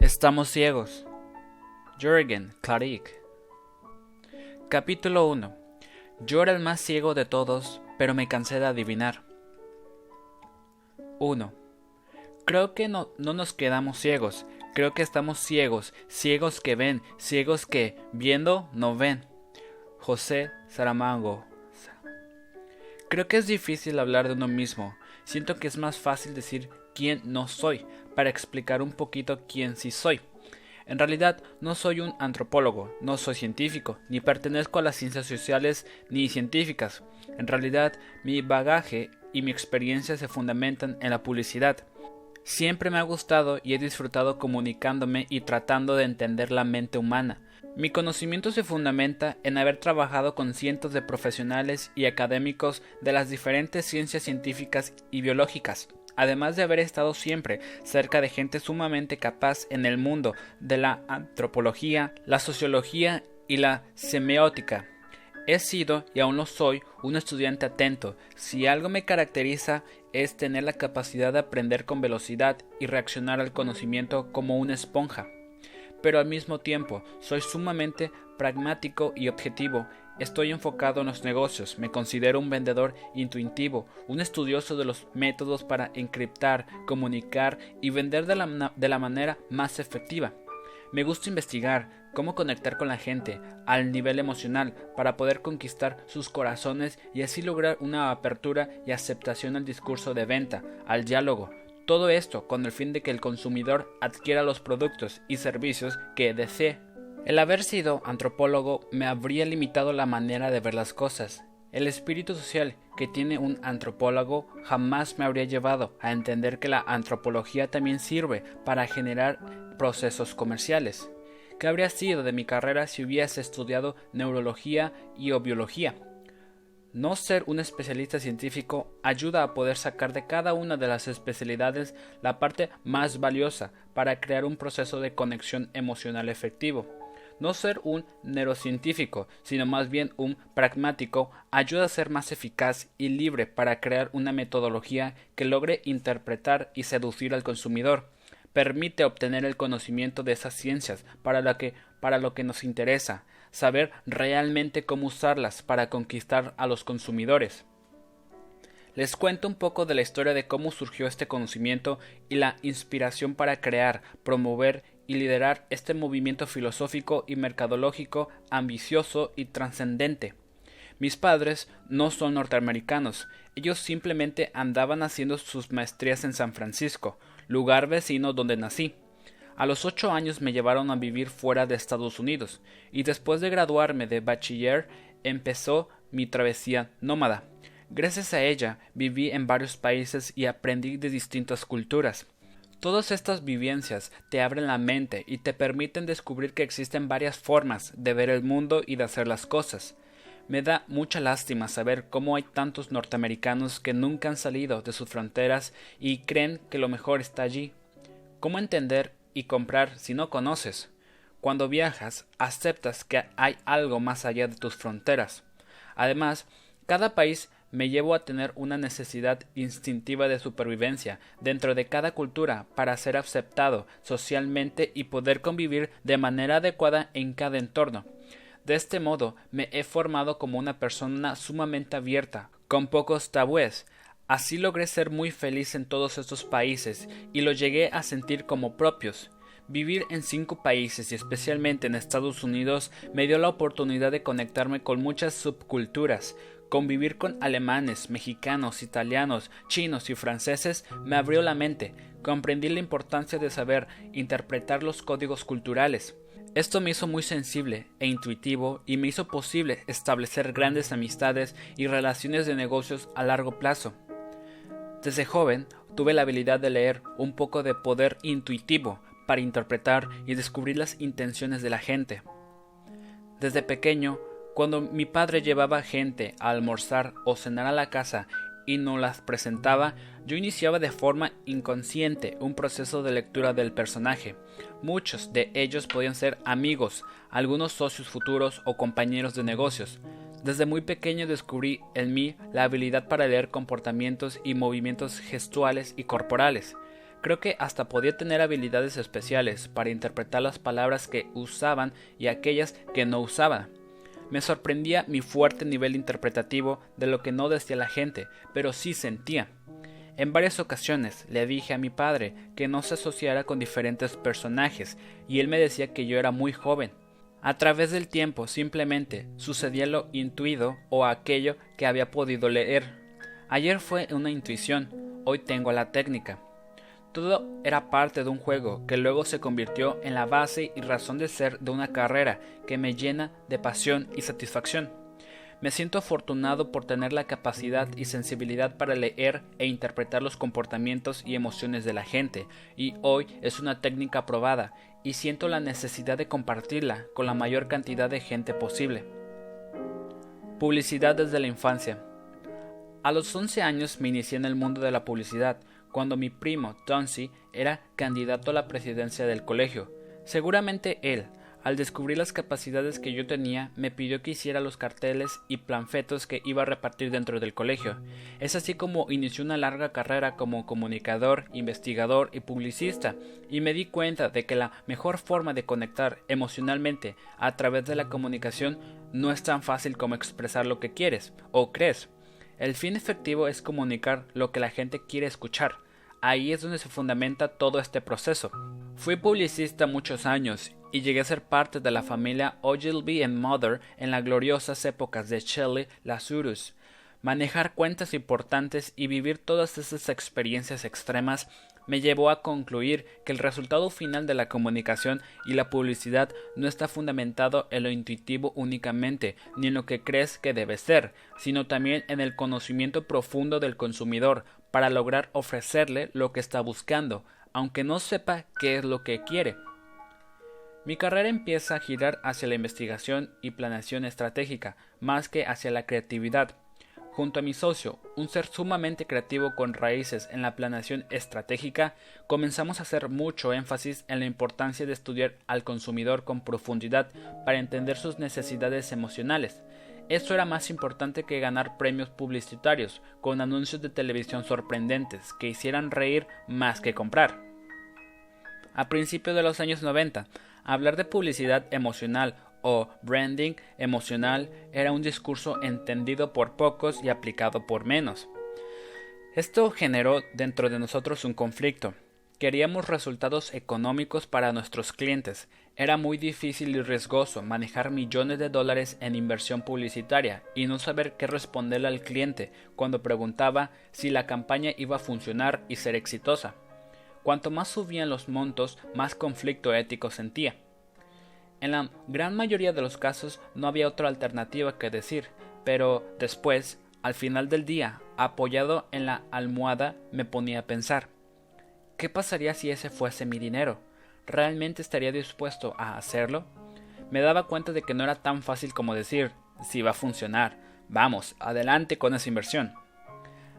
Estamos ciegos. Jürgen Klarik. Capítulo 1. Yo era el más ciego de todos, pero me cansé de adivinar. 1. Creo que no, no nos quedamos ciegos, creo que estamos ciegos, ciegos que ven, ciegos que, viendo, no ven. José Saramago. Creo que es difícil hablar de uno mismo. Siento que es más fácil decir quién no soy, para explicar un poquito quién sí soy. En realidad no soy un antropólogo, no soy científico, ni pertenezco a las ciencias sociales ni científicas. En realidad mi bagaje y mi experiencia se fundamentan en la publicidad. Siempre me ha gustado y he disfrutado comunicándome y tratando de entender la mente humana. Mi conocimiento se fundamenta en haber trabajado con cientos de profesionales y académicos de las diferentes ciencias científicas y biológicas, además de haber estado siempre cerca de gente sumamente capaz en el mundo de la antropología, la sociología y la semiótica. He sido y aún lo soy un estudiante atento. Si algo me caracteriza es tener la capacidad de aprender con velocidad y reaccionar al conocimiento como una esponja. Pero al mismo tiempo soy sumamente pragmático y objetivo. Estoy enfocado en los negocios, me considero un vendedor intuitivo, un estudioso de los métodos para encriptar, comunicar y vender de la, de la manera más efectiva. Me gusta investigar, cómo conectar con la gente al nivel emocional para poder conquistar sus corazones y así lograr una apertura y aceptación al discurso de venta, al diálogo. Todo esto con el fin de que el consumidor adquiera los productos y servicios que desee. El haber sido antropólogo me habría limitado la manera de ver las cosas. El espíritu social que tiene un antropólogo jamás me habría llevado a entender que la antropología también sirve para generar procesos comerciales. ¿Qué habría sido de mi carrera si hubiese estudiado neurología y o biología? No ser un especialista científico ayuda a poder sacar de cada una de las especialidades la parte más valiosa para crear un proceso de conexión emocional efectivo. No ser un neurocientífico, sino más bien un pragmático, ayuda a ser más eficaz y libre para crear una metodología que logre interpretar y seducir al consumidor permite obtener el conocimiento de esas ciencias para lo que, nos interesa, saber realmente cómo usarlas para conquistar a los consumidores. Les cuento un poco de la historia de cómo surgió este conocimiento y la inspiración para crear, promover y liderar este movimiento filosófico y mercadológico ambicioso y trascendente. Mis padres no son norteamericanos, ellos simplemente andaban haciendo sus maestrías en San Francisco, lugar vecino donde nací. A los ocho años me llevaron a vivir fuera de Estados Unidos, y después de graduarme de bachiller empezó mi travesía nómada. Gracias a ella viví en varios países y aprendí de distintas culturas. Todas estas vivencias te abren la mente y te permiten descubrir que existen varias formas de ver el mundo y de hacer las cosas. Me da mucha lástima saber cómo hay tantos norteamericanos que nunca han salido de sus fronteras y creen que lo mejor está allí. ¿Cómo entender y comprar si no conoces? Cuando viajas, aceptas que hay algo más allá de tus fronteras. Además, cada país me llevó a tener una necesidad instintiva de supervivencia dentro de cada cultura para ser aceptado socialmente y poder convivir de manera adecuada en cada entorno. De este modo me he formado como una persona sumamente abierta, con pocos tabúes. Así logré ser muy feliz en todos estos países y lo llegué a sentir como propios. Vivir en cinco países y especialmente en Estados Unidos me dio la oportunidad de conectarme con muchas subculturas. Convivir con alemanes, mexicanos, italianos, chinos y franceses me abrió la mente. Comprendí la importancia de saber interpretar los códigos culturales. Esto me hizo muy sensible e intuitivo y me hizo posible establecer grandes amistades y relaciones de negocios a largo plazo. Desde joven tuve la habilidad de leer un poco de poder intuitivo para interpretar y descubrir las intenciones de la gente. Desde pequeño, cuando mi padre llevaba gente a almorzar o cenar a la casa y no las presentaba, yo iniciaba de forma inconsciente un proceso de lectura del personaje. Muchos de ellos podían ser amigos, algunos socios futuros o compañeros de negocios. Desde muy pequeño descubrí en mí la habilidad para leer comportamientos y movimientos gestuales y corporales. Creo que hasta podía tener habilidades especiales para interpretar las palabras que usaban y aquellas que no usaban. Me sorprendía mi fuerte nivel interpretativo de lo que no decía la gente, pero sí sentía. En varias ocasiones le dije a mi padre que no se asociara con diferentes personajes, y él me decía que yo era muy joven, a través del tiempo simplemente sucedía lo intuido o aquello que había podido leer. Ayer fue una intuición, hoy tengo la técnica. Todo era parte de un juego que luego se convirtió en la base y razón de ser de una carrera que me llena de pasión y satisfacción. Me siento afortunado por tener la capacidad y sensibilidad para leer e interpretar los comportamientos y emociones de la gente, y hoy es una técnica probada y siento la necesidad de compartirla con la mayor cantidad de gente posible. Publicidad desde la infancia. A los 11 años me inicié en el mundo de la publicidad, cuando mi primo, Tonsi, era candidato a la presidencia del colegio. Seguramente él, al descubrir las capacidades que yo tenía, me pidió que hiciera los carteles y planfetos que iba a repartir dentro del colegio. Es así como inició una larga carrera como comunicador, investigador y publicista, y me di cuenta de que la mejor forma de conectar emocionalmente a través de la comunicación no es tan fácil como expresar lo que quieres o crees. El fin efectivo es comunicar lo que la gente quiere escuchar. Ahí es donde se fundamenta todo este proceso. Fui publicista muchos años y llegué a ser parte de la familia Ogilvy and Mother en las gloriosas épocas de Shelley Lazarus. Manejar cuentas importantes y vivir todas esas experiencias extremas me llevó a concluir que el resultado final de la comunicación y la publicidad no está fundamentado en lo intuitivo únicamente, ni en lo que crees que debe ser, sino también en el conocimiento profundo del consumidor para lograr ofrecerle lo que está buscando, aunque no sepa qué es lo que quiere. Mi carrera empieza a girar hacia la investigación y planeación estratégica, más que hacia la creatividad. Junto a mi socio, un ser sumamente creativo con raíces en la planeación estratégica, comenzamos a hacer mucho énfasis en la importancia de estudiar al consumidor con profundidad para entender sus necesidades emocionales. Esto era más importante que ganar premios publicitarios con anuncios de televisión sorprendentes que hicieran reír más que comprar. A principios de los años 90, Hablar de publicidad emocional o branding emocional era un discurso entendido por pocos y aplicado por menos. Esto generó dentro de nosotros un conflicto. Queríamos resultados económicos para nuestros clientes. Era muy difícil y riesgoso manejar millones de dólares en inversión publicitaria y no saber qué responderle al cliente cuando preguntaba si la campaña iba a funcionar y ser exitosa. Cuanto más subían los montos, más conflicto ético sentía. En la gran mayoría de los casos no había otra alternativa que decir, pero después, al final del día, apoyado en la almohada, me ponía a pensar, ¿qué pasaría si ese fuese mi dinero? ¿Realmente estaría dispuesto a hacerlo? Me daba cuenta de que no era tan fácil como decir, si va a funcionar, vamos, adelante con esa inversión.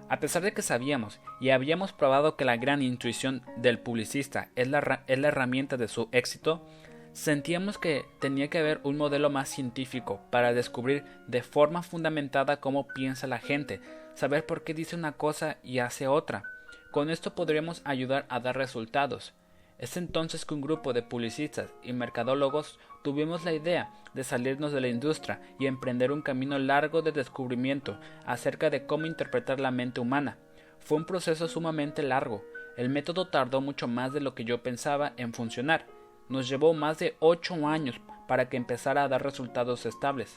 A pesar de que sabíamos y habíamos probado que la gran intuición del publicista es la, es la herramienta de su éxito, sentíamos que tenía que haber un modelo más científico para descubrir de forma fundamentada cómo piensa la gente, saber por qué dice una cosa y hace otra. Con esto podríamos ayudar a dar resultados. Es entonces que un grupo de publicistas y mercadólogos tuvimos la idea de salirnos de la industria y emprender un camino largo de descubrimiento acerca de cómo interpretar la mente humana. Fue un proceso sumamente largo. El método tardó mucho más de lo que yo pensaba en funcionar. Nos llevó más de ocho años para que empezara a dar resultados estables.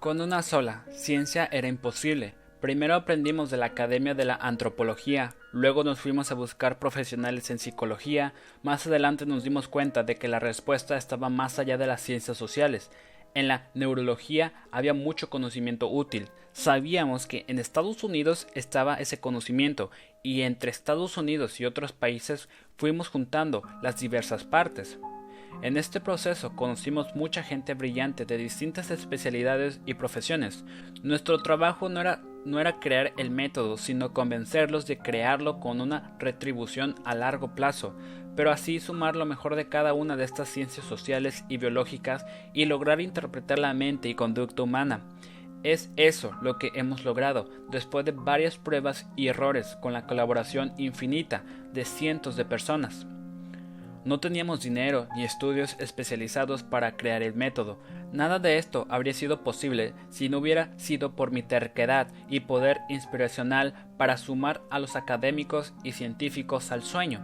Con una sola, ciencia era imposible, Primero aprendimos de la Academia de la Antropología, luego nos fuimos a buscar profesionales en psicología, más adelante nos dimos cuenta de que la respuesta estaba más allá de las ciencias sociales. En la neurología había mucho conocimiento útil. Sabíamos que en Estados Unidos estaba ese conocimiento y entre Estados Unidos y otros países fuimos juntando las diversas partes. En este proceso conocimos mucha gente brillante de distintas especialidades y profesiones. Nuestro trabajo no era, no era crear el método, sino convencerlos de crearlo con una retribución a largo plazo, pero así sumar lo mejor de cada una de estas ciencias sociales y biológicas y lograr interpretar la mente y conducta humana. Es eso lo que hemos logrado después de varias pruebas y errores con la colaboración infinita de cientos de personas. No teníamos dinero ni estudios especializados para crear el método. Nada de esto habría sido posible si no hubiera sido por mi terquedad y poder inspiracional para sumar a los académicos y científicos al sueño.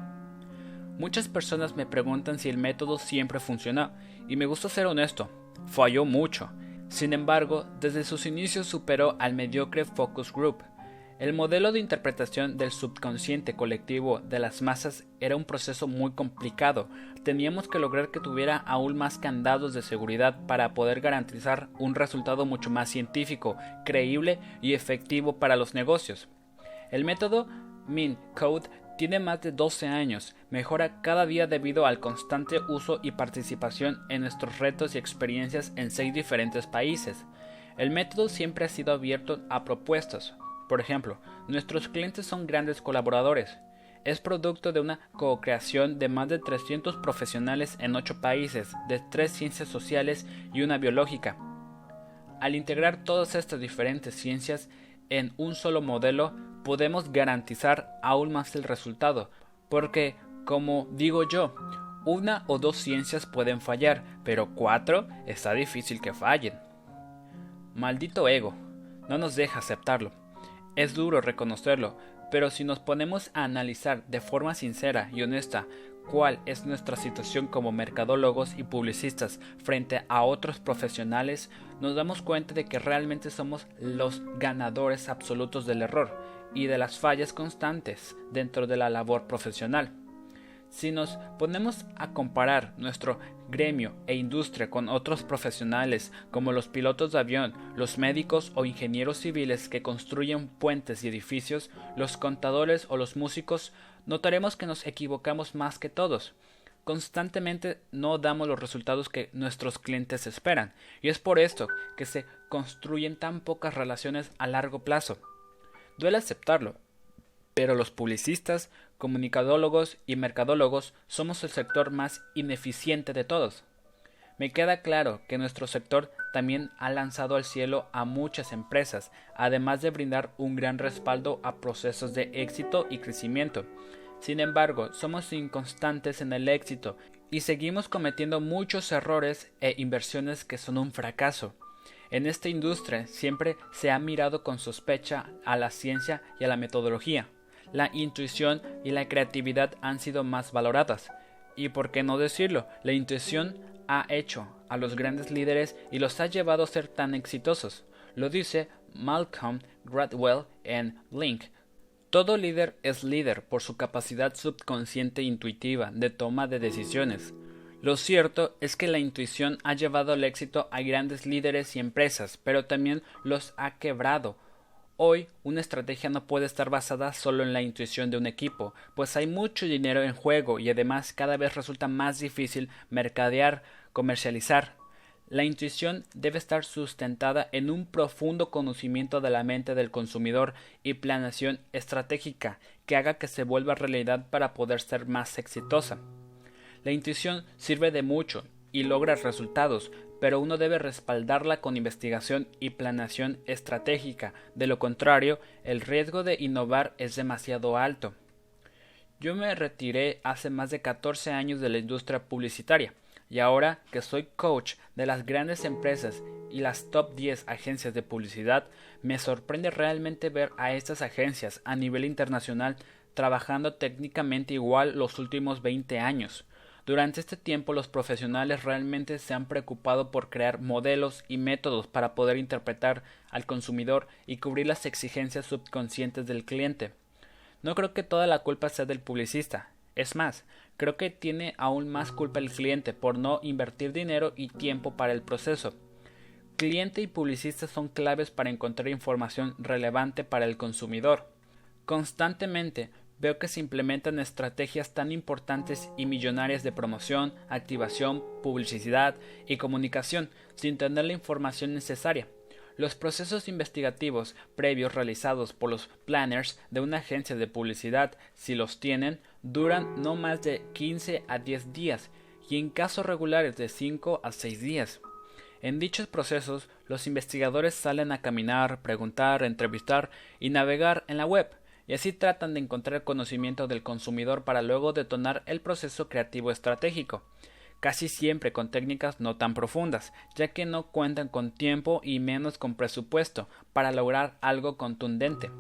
Muchas personas me preguntan si el método siempre funcionó, y me gusta ser honesto, falló mucho. Sin embargo, desde sus inicios superó al mediocre focus group. El modelo de interpretación del subconsciente colectivo de las masas era un proceso muy complicado. Teníamos que lograr que tuviera aún más candados de seguridad para poder garantizar un resultado mucho más científico, creíble y efectivo para los negocios. El método Min Code tiene más de 12 años, mejora cada día debido al constante uso y participación en nuestros retos y experiencias en seis diferentes países. El método siempre ha sido abierto a propuestas. Por ejemplo, nuestros clientes son grandes colaboradores. Es producto de una co-creación de más de 300 profesionales en 8 países, de 3 ciencias sociales y una biológica. Al integrar todas estas diferentes ciencias en un solo modelo, podemos garantizar aún más el resultado, porque, como digo yo, una o dos ciencias pueden fallar, pero cuatro está difícil que fallen. Maldito ego, no nos deja aceptarlo. Es duro reconocerlo, pero si nos ponemos a analizar de forma sincera y honesta cuál es nuestra situación como mercadólogos y publicistas frente a otros profesionales, nos damos cuenta de que realmente somos los ganadores absolutos del error y de las fallas constantes dentro de la labor profesional. Si nos ponemos a comparar nuestro gremio e industria con otros profesionales como los pilotos de avión, los médicos o ingenieros civiles que construyen puentes y edificios, los contadores o los músicos, notaremos que nos equivocamos más que todos. Constantemente no damos los resultados que nuestros clientes esperan, y es por esto que se construyen tan pocas relaciones a largo plazo. Duele aceptarlo, pero los publicistas, comunicadólogos y mercadólogos somos el sector más ineficiente de todos. Me queda claro que nuestro sector también ha lanzado al cielo a muchas empresas, además de brindar un gran respaldo a procesos de éxito y crecimiento. Sin embargo, somos inconstantes en el éxito y seguimos cometiendo muchos errores e inversiones que son un fracaso. En esta industria siempre se ha mirado con sospecha a la ciencia y a la metodología. La intuición y la creatividad han sido más valoradas. Y por qué no decirlo, la intuición ha hecho a los grandes líderes y los ha llevado a ser tan exitosos. Lo dice Malcolm Gladwell en Link, todo líder es líder por su capacidad subconsciente e intuitiva de toma de decisiones. Lo cierto es que la intuición ha llevado al éxito a grandes líderes y empresas, pero también los ha quebrado. Hoy una estrategia no puede estar basada solo en la intuición de un equipo, pues hay mucho dinero en juego y además cada vez resulta más difícil mercadear, comercializar, la intuición debe estar sustentada en un profundo conocimiento de la mente del consumidor y planeación estratégica que haga que se vuelva realidad para poder ser más exitosa. La intuición sirve de mucho y logra resultados, pero uno debe respaldarla con investigación y planeación estratégica, de lo contrario, el riesgo de innovar es demasiado alto. Yo me retiré hace más de 14 años de la industria publicitaria, y ahora que soy coach de las grandes empresas y las top 10 agencias de publicidad, me sorprende realmente ver a estas agencias a nivel internacional trabajando técnicamente igual los últimos 20 años. Durante este tiempo los profesionales realmente se han preocupado por crear modelos y métodos para poder interpretar al consumidor y cubrir las exigencias subconscientes del cliente. No creo que toda la culpa sea del publicista, es más, creo que tiene aún más culpa el cliente por no invertir dinero y tiempo para el proceso. Cliente y publicista son claves para encontrar información relevante para el consumidor. Constantemente veo que se implementan estrategias tan importantes y millonarias de promoción, activación, publicidad y comunicación sin tener la información necesaria. Los procesos investigativos previos realizados por los planners de una agencia de publicidad, si los tienen, duran no más de 15 a 10 días y en casos regulares de 5 a 6 días. En dichos procesos, los investigadores salen a caminar, preguntar, entrevistar y navegar en la web, y así tratan de encontrar conocimiento del consumidor para luego detonar el proceso creativo estratégico casi siempre con técnicas no tan profundas, ya que no cuentan con tiempo y menos con presupuesto para lograr algo contundente.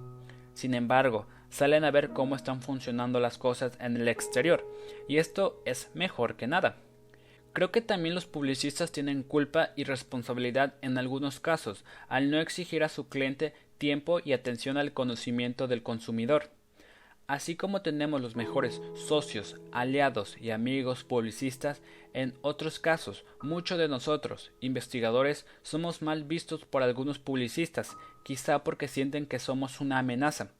Sin embargo, salen a ver cómo están funcionando las cosas en el exterior, y esto es mejor que nada. Creo que también los publicistas tienen culpa y responsabilidad en algunos casos al no exigir a su cliente tiempo y atención al conocimiento del consumidor. Así como tenemos los mejores socios, aliados y amigos publicistas, en otros casos, muchos de nosotros, investigadores, somos mal vistos por algunos publicistas, quizá porque sienten que somos una amenaza.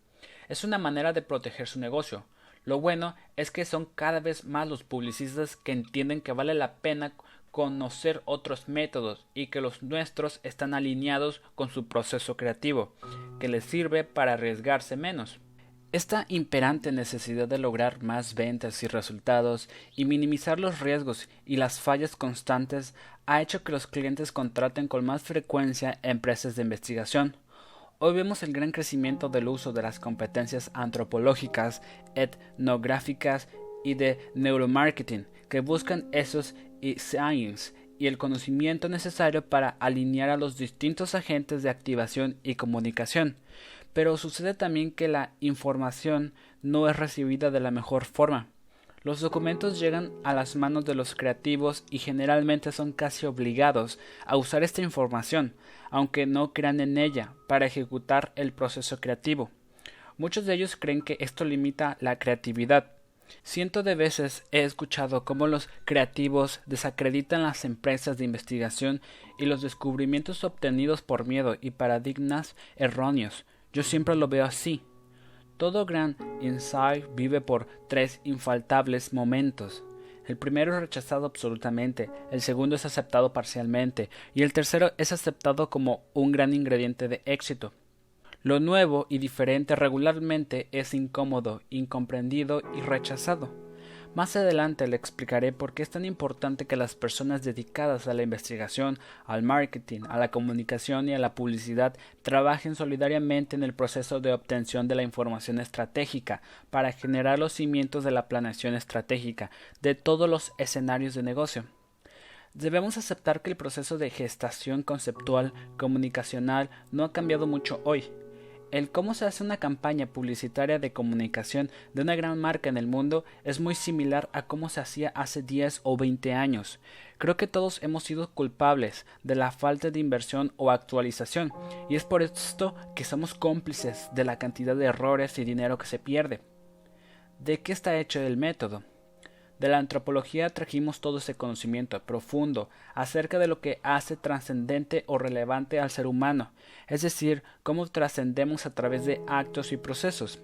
Es una manera de proteger su negocio. Lo bueno es que son cada vez más los publicistas que entienden que vale la pena conocer otros métodos y que los nuestros están alineados con su proceso creativo, que les sirve para arriesgarse menos. Esta imperante necesidad de lograr más ventas y resultados y minimizar los riesgos y las fallas constantes ha hecho que los clientes contraten con más frecuencia empresas de investigación. Hoy vemos el gran crecimiento del uso de las competencias antropológicas, etnográficas y de neuromarketing que buscan esos y science y el conocimiento necesario para alinear a los distintos agentes de activación y comunicación pero sucede también que la información no es recibida de la mejor forma. Los documentos llegan a las manos de los creativos y generalmente son casi obligados a usar esta información, aunque no crean en ella, para ejecutar el proceso creativo. Muchos de ellos creen que esto limita la creatividad. Cientos de veces he escuchado cómo los creativos desacreditan las empresas de investigación y los descubrimientos obtenidos por miedo y paradigmas erróneos. Yo siempre lo veo así. Todo gran insight vive por tres infaltables momentos. El primero es rechazado absolutamente, el segundo es aceptado parcialmente y el tercero es aceptado como un gran ingrediente de éxito. Lo nuevo y diferente regularmente es incómodo, incomprendido y rechazado. Más adelante le explicaré por qué es tan importante que las personas dedicadas a la investigación, al marketing, a la comunicación y a la publicidad trabajen solidariamente en el proceso de obtención de la información estratégica para generar los cimientos de la planeación estratégica de todos los escenarios de negocio. Debemos aceptar que el proceso de gestación conceptual comunicacional no ha cambiado mucho hoy, el cómo se hace una campaña publicitaria de comunicación de una gran marca en el mundo es muy similar a cómo se hacía hace 10 o 20 años. Creo que todos hemos sido culpables de la falta de inversión o actualización, y es por esto que somos cómplices de la cantidad de errores y dinero que se pierde. ¿De qué está hecho el método? De la antropología trajimos todo ese conocimiento profundo acerca de lo que hace trascendente o relevante al ser humano, es decir, cómo trascendemos a través de actos y procesos.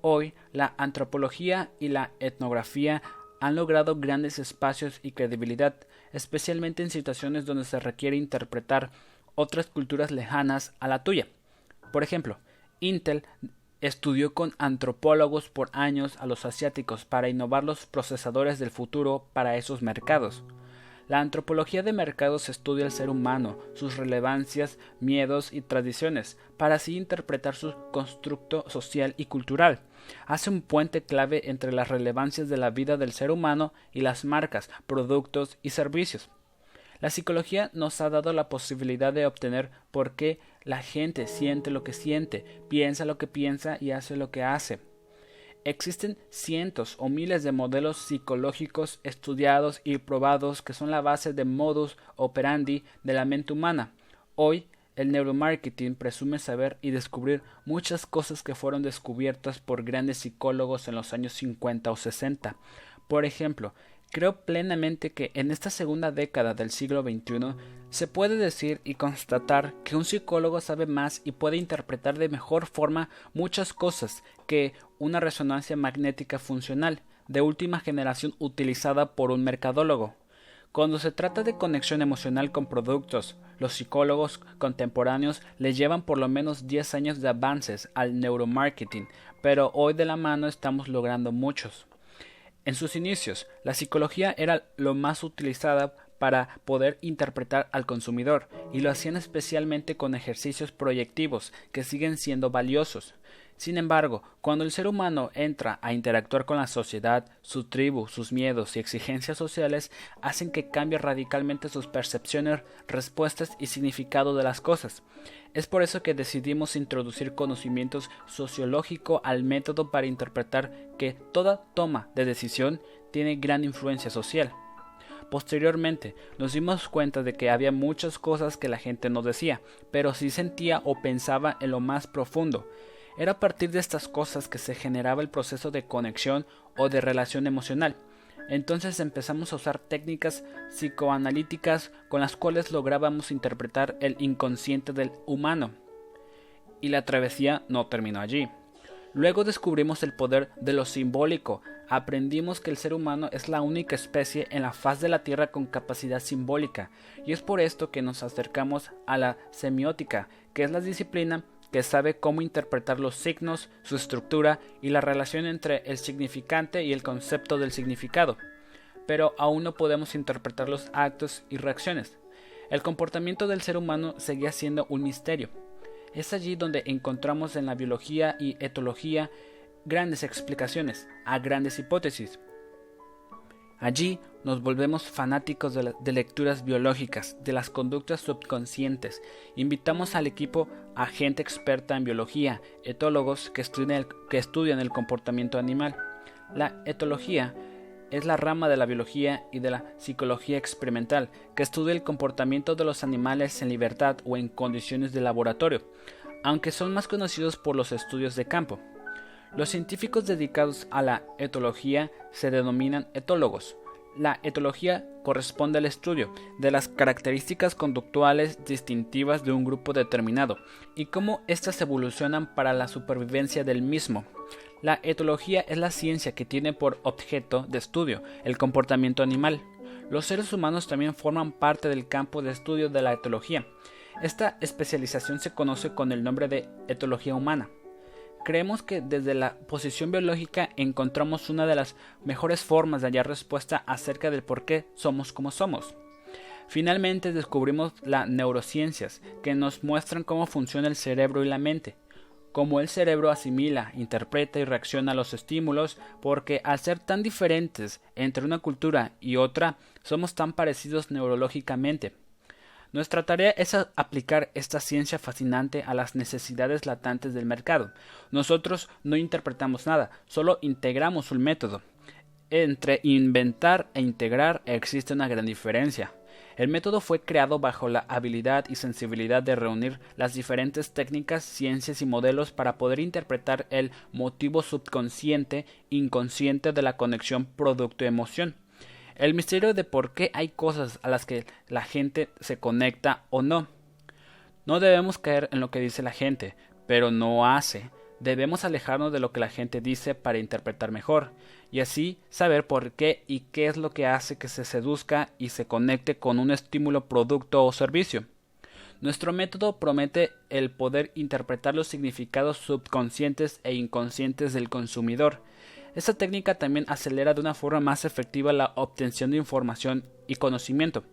Hoy, la antropología y la etnografía han logrado grandes espacios y credibilidad, especialmente en situaciones donde se requiere interpretar otras culturas lejanas a la tuya. Por ejemplo, Intel Estudió con antropólogos por años a los asiáticos para innovar los procesadores del futuro para esos mercados. La antropología de mercados estudia el ser humano, sus relevancias, miedos y tradiciones, para así interpretar su constructo social y cultural. Hace un puente clave entre las relevancias de la vida del ser humano y las marcas, productos y servicios. La psicología nos ha dado la posibilidad de obtener por qué la gente siente lo que siente, piensa lo que piensa y hace lo que hace. Existen cientos o miles de modelos psicológicos estudiados y probados que son la base de modus operandi de la mente humana. Hoy, el neuromarketing presume saber y descubrir muchas cosas que fueron descubiertas por grandes psicólogos en los años 50 o 60. Por ejemplo, Creo plenamente que en esta segunda década del siglo XXI se puede decir y constatar que un psicólogo sabe más y puede interpretar de mejor forma muchas cosas que una resonancia magnética funcional de última generación utilizada por un mercadólogo. Cuando se trata de conexión emocional con productos, los psicólogos contemporáneos le llevan por lo menos 10 años de avances al neuromarketing, pero hoy de la mano estamos logrando muchos. En sus inicios, la psicología era lo más utilizada para poder interpretar al consumidor y lo hacían especialmente con ejercicios proyectivos que siguen siendo valiosos. Sin embargo, cuando el ser humano entra a interactuar con la sociedad, su tribu, sus miedos y exigencias sociales hacen que cambie radicalmente sus percepciones, respuestas y significado de las cosas. Es por eso que decidimos introducir conocimientos sociológico al método para interpretar que toda toma de decisión tiene gran influencia social. Posteriormente, nos dimos cuenta de que había muchas cosas que la gente no decía, pero sí sentía o pensaba en lo más profundo. Era a partir de estas cosas que se generaba el proceso de conexión o de relación emocional. Entonces empezamos a usar técnicas psicoanalíticas con las cuales lográbamos interpretar el inconsciente del humano. Y la travesía no terminó allí. Luego descubrimos el poder de lo simbólico. Aprendimos que el ser humano es la única especie en la faz de la Tierra con capacidad simbólica, y es por esto que nos acercamos a la semiótica, que es la disciplina que sabe cómo interpretar los signos, su estructura y la relación entre el significante y el concepto del significado. Pero aún no podemos interpretar los actos y reacciones. El comportamiento del ser humano seguía siendo un misterio. Es allí donde encontramos en la biología y etología grandes explicaciones a grandes hipótesis. Allí nos volvemos fanáticos de, lecturas biológicas, de las conductas subconscientes. Invitamos al equipo a gente experta en biología, etólogos que estudian el comportamiento animal. La etología es la rama de la biología y de la psicología experimental que estudia el comportamiento de los animales en libertad o en condiciones de laboratorio, aunque son más conocidos por los estudios de campo. Los científicos dedicados a la etología se denominan etólogos. La etología corresponde al estudio de las características conductuales distintivas de un grupo determinado y cómo éstas evolucionan para la supervivencia del mismo. La etología es la ciencia que tiene por objeto de estudio el comportamiento animal. Los seres humanos también forman parte del campo de estudio de la etología. Esta especialización se conoce con el nombre de etología humana. Creemos que desde la posición biológica encontramos una de las mejores formas de hallar respuesta acerca del por qué somos como somos. Finalmente descubrimos las neurociencias, que nos muestran cómo funciona el cerebro y la mente, cómo el cerebro asimila, interpreta y reacciona a los estímulos, porque al ser tan diferentes entre una cultura y otra, somos tan parecidos neurológicamente. Nuestra tarea es aplicar esta ciencia fascinante a las necesidades latentes del mercado. Nosotros no interpretamos nada, solo integramos un método. Entre inventar e integrar existe una gran diferencia. El método fue creado bajo la habilidad y sensibilidad de reunir las diferentes técnicas, ciencias y modelos para poder interpretar el motivo subconsciente inconsciente de la conexión producto-emoción. El misterio de por qué hay cosas a las que la gente se conecta o no. No debemos caer en lo que dice la gente, pero no hace. Debemos alejarnos de lo que la gente dice para interpretar mejor, y así saber por qué y qué es lo que hace que se seduzca y se conecte con un estímulo, producto o servicio. Nuestro método promete el poder interpretar los significados subconscientes e inconscientes del consumidor, esta técnica también acelera de una forma más efectiva la obtención de información y conocimiento.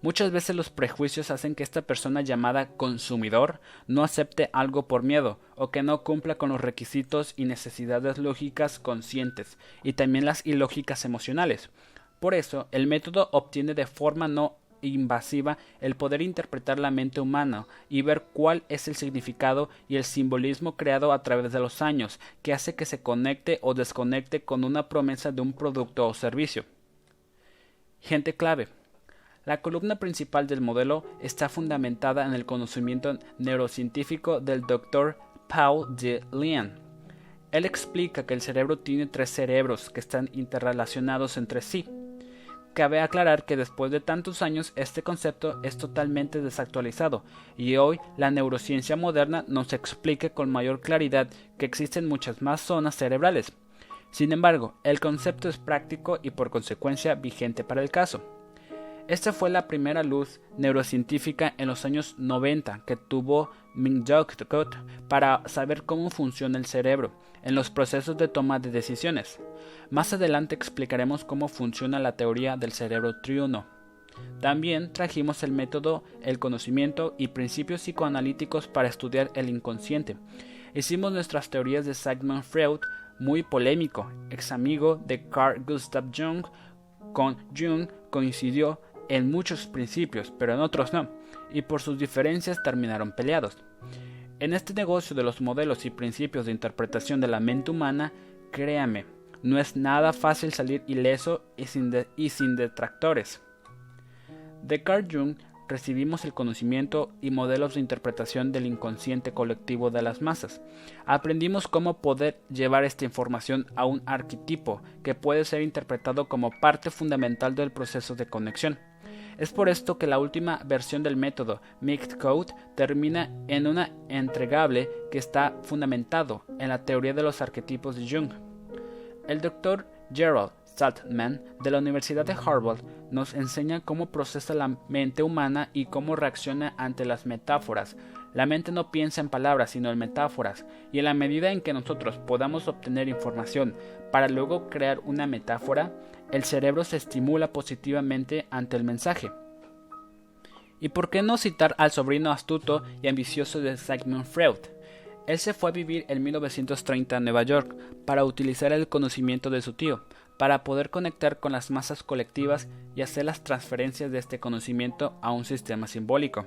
Muchas veces los prejuicios hacen que esta persona llamada consumidor no acepte algo por miedo o que no cumpla con los requisitos y necesidades lógicas conscientes y también las ilógicas emocionales. Por eso, el método obtiene de forma no invasiva el poder interpretar la mente humana y ver cuál es el significado y el simbolismo creado a través de los años que hace que se conecte o desconecte con una promesa de un producto o servicio. Gente clave. La columna principal del modelo está fundamentada en el conocimiento neurocientífico del Dr. Paul de Leon. Él explica que el cerebro tiene tres cerebros que están interrelacionados entre sí Cabe aclarar que después de tantos años este concepto es totalmente desactualizado y hoy la neurociencia moderna nos explica con mayor claridad que existen muchas más zonas cerebrales. Sin embargo, el concepto es práctico y por consecuencia vigente para el caso. Esta fue la primera luz neurocientífica en los años 90 que tuvo Mingyok para saber cómo funciona el cerebro en los procesos de toma de decisiones. Más adelante explicaremos cómo funciona la teoría del cerebro triuno. También trajimos el método, el conocimiento y principios psicoanalíticos para estudiar el inconsciente. Hicimos nuestras teorías de Sigmund Freud, muy polémico, ex amigo de Carl Gustav Jung. Con Jung coincidió en muchos principios, pero en otros no, y por sus diferencias terminaron peleados. En este negocio de los modelos y principios de interpretación de la mente humana, créame, no es nada fácil salir ileso y sin, detractores. De Carl Jung recibimos el conocimiento y modelos de interpretación del inconsciente colectivo de las masas. Aprendimos cómo poder llevar esta información a un arquetipo que puede ser interpretado como parte fundamental del proceso de conexión. Es por esto que la última versión del método Mixed Code termina en una entregable que está fundamentado en la teoría de los arquetipos de Jung. El doctor Gerald Saltman de la Universidad de Harvard nos enseña cómo procesa la mente humana y cómo reacciona ante las metáforas. La mente no piensa en palabras sino en metáforas, y en la medida en que nosotros podamos obtener información para luego crear una metáfora, el cerebro se estimula positivamente ante el mensaje. ¿Y por qué no citar al sobrino astuto y ambicioso de Sigmund Freud? Él se fue a vivir en 1930 a Nueva York para utilizar el conocimiento de su tío, para poder conectar con las masas colectivas y hacer las transferencias de este conocimiento a un sistema simbólico.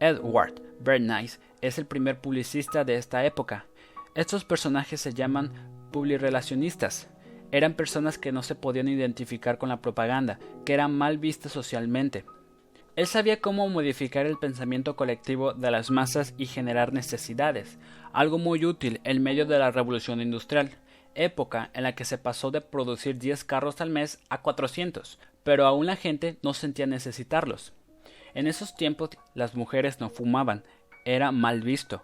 Edward Bernays es el primer publicista de esta época. Estos personajes se llaman publirelacionistas. Eran personas que no se podían identificar con la propaganda, que eran mal vistas socialmente. Él sabía cómo modificar el pensamiento colectivo de las masas y generar necesidades, algo muy útil en medio de la revolución industrial, época en la que se pasó de producir 10 carros al mes a 400, pero aún la gente no sentía necesitarlos. En esos tiempos las mujeres no fumaban, era mal visto.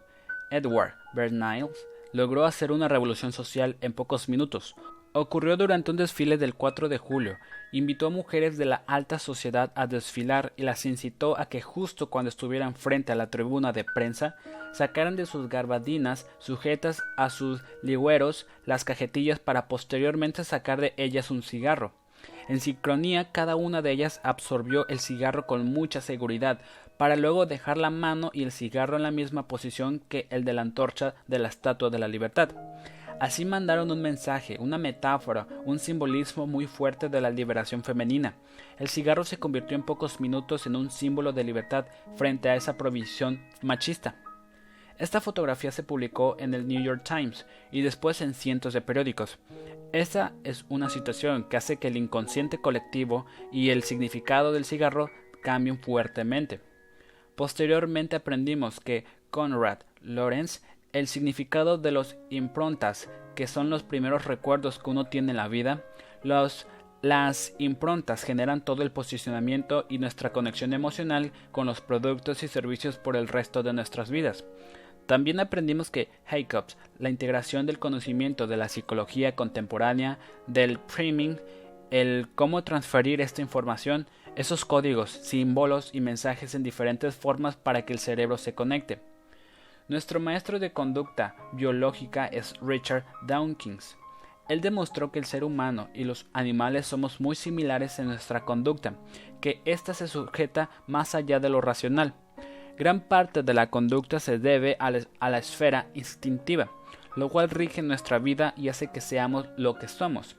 Edward Bernays logró hacer una revolución social en pocos minutos, Ocurrió durante un desfile del 4 de julio. Invitó a mujeres de la alta sociedad a desfilar y las incitó a que justo cuando estuvieran frente a la tribuna de prensa, sacaran de sus garbadinas sujetas a sus ligüeros las cajetillas para posteriormente sacar de ellas un cigarro. En sincronía, cada una de ellas absorbió el cigarro con mucha seguridad, para luego dejar la mano y el cigarro en la misma posición que el de la antorcha de la Estatua de la Libertad. Así mandaron un mensaje, una metáfora, un simbolismo muy fuerte de la liberación femenina. El cigarro se convirtió en pocos minutos en un símbolo de libertad frente a esa provisión machista. Esta fotografía se publicó en el New York Times y después en cientos de periódicos. Esta es una situación que hace que el inconsciente colectivo y el significado del cigarro cambien fuertemente. Posteriormente aprendimos que Conrad Lorenz el significado de los improntas, que son los primeros recuerdos que uno tiene en la vida, las improntas generan todo el posicionamiento y nuestra conexión emocional con los productos y servicios por el resto de nuestras vidas. También aprendimos que Jacobs, la integración del conocimiento de la psicología contemporánea, del priming, el cómo transferir esta información, esos códigos, símbolos y mensajes en diferentes formas para que el cerebro se conecte. Nuestro maestro de conducta biológica es Richard Dawkins. Él demostró que el ser humano y los animales somos muy similares en nuestra conducta, que ésta se sujeta más allá de lo racional. Gran parte de la conducta se debe a la, esfera instintiva, lo cual rige nuestra vida y hace que seamos lo que somos.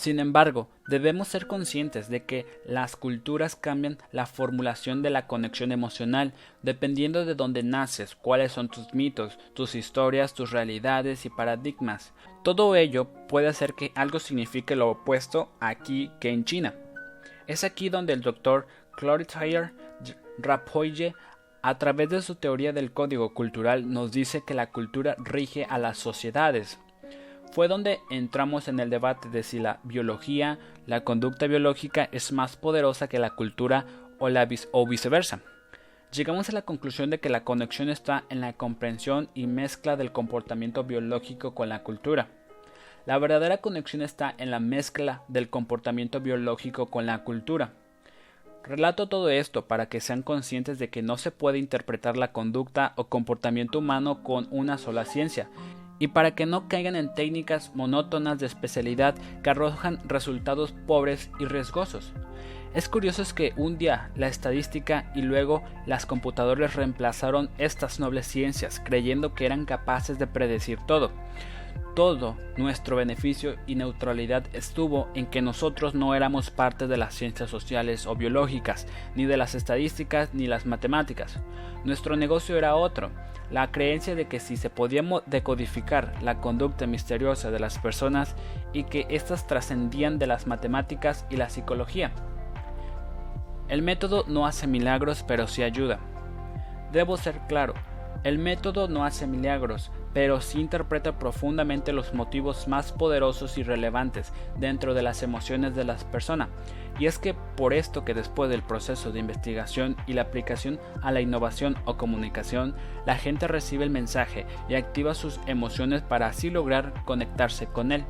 Sin embargo, debemos ser conscientes de que las culturas cambian la formulación de la conexión emocional dependiendo de dónde naces, cuáles son tus mitos, tus historias, tus realidades y paradigmas. Todo ello puede hacer que algo signifique lo opuesto aquí que en China. Es aquí donde el doctor Clotilde Rapoye a través de su teoría del código cultural nos dice que la cultura rige a las sociedades, fue donde entramos en el debate de si la biología, la conducta biológica es más poderosa que la cultura o, viceversa. Llegamos a la conclusión de que la conexión está en la comprensión y mezcla del comportamiento biológico con la cultura. La verdadera conexión está en la mezcla del comportamiento biológico con la cultura. Relato todo esto para que sean conscientes de que no se puede interpretar la conducta o comportamiento humano con una sola ciencia, y para que no caigan en técnicas monótonas de especialidad que arrojan resultados pobres y riesgosos. Es curioso es que un día la estadística y luego las computadoras reemplazaron estas nobles ciencias creyendo que eran capaces de predecir todo. Todo nuestro beneficio y neutralidad estuvo en que nosotros no éramos parte de las ciencias sociales o biológicas, ni de las estadísticas ni las matemáticas. Nuestro negocio era otro, la creencia de que si se podía decodificar la conducta misteriosa de las personas y que éstas trascendían de las matemáticas y la psicología. El método no hace milagros, pero sí ayuda. Debo ser claro, el método no hace milagros, pero sí interpreta profundamente los motivos más poderosos y relevantes dentro de las emociones de las personas. Y es que por esto que después del proceso de investigación y la aplicación a la innovación o comunicación, la gente recibe el mensaje y activa sus emociones para así lograr conectarse con él.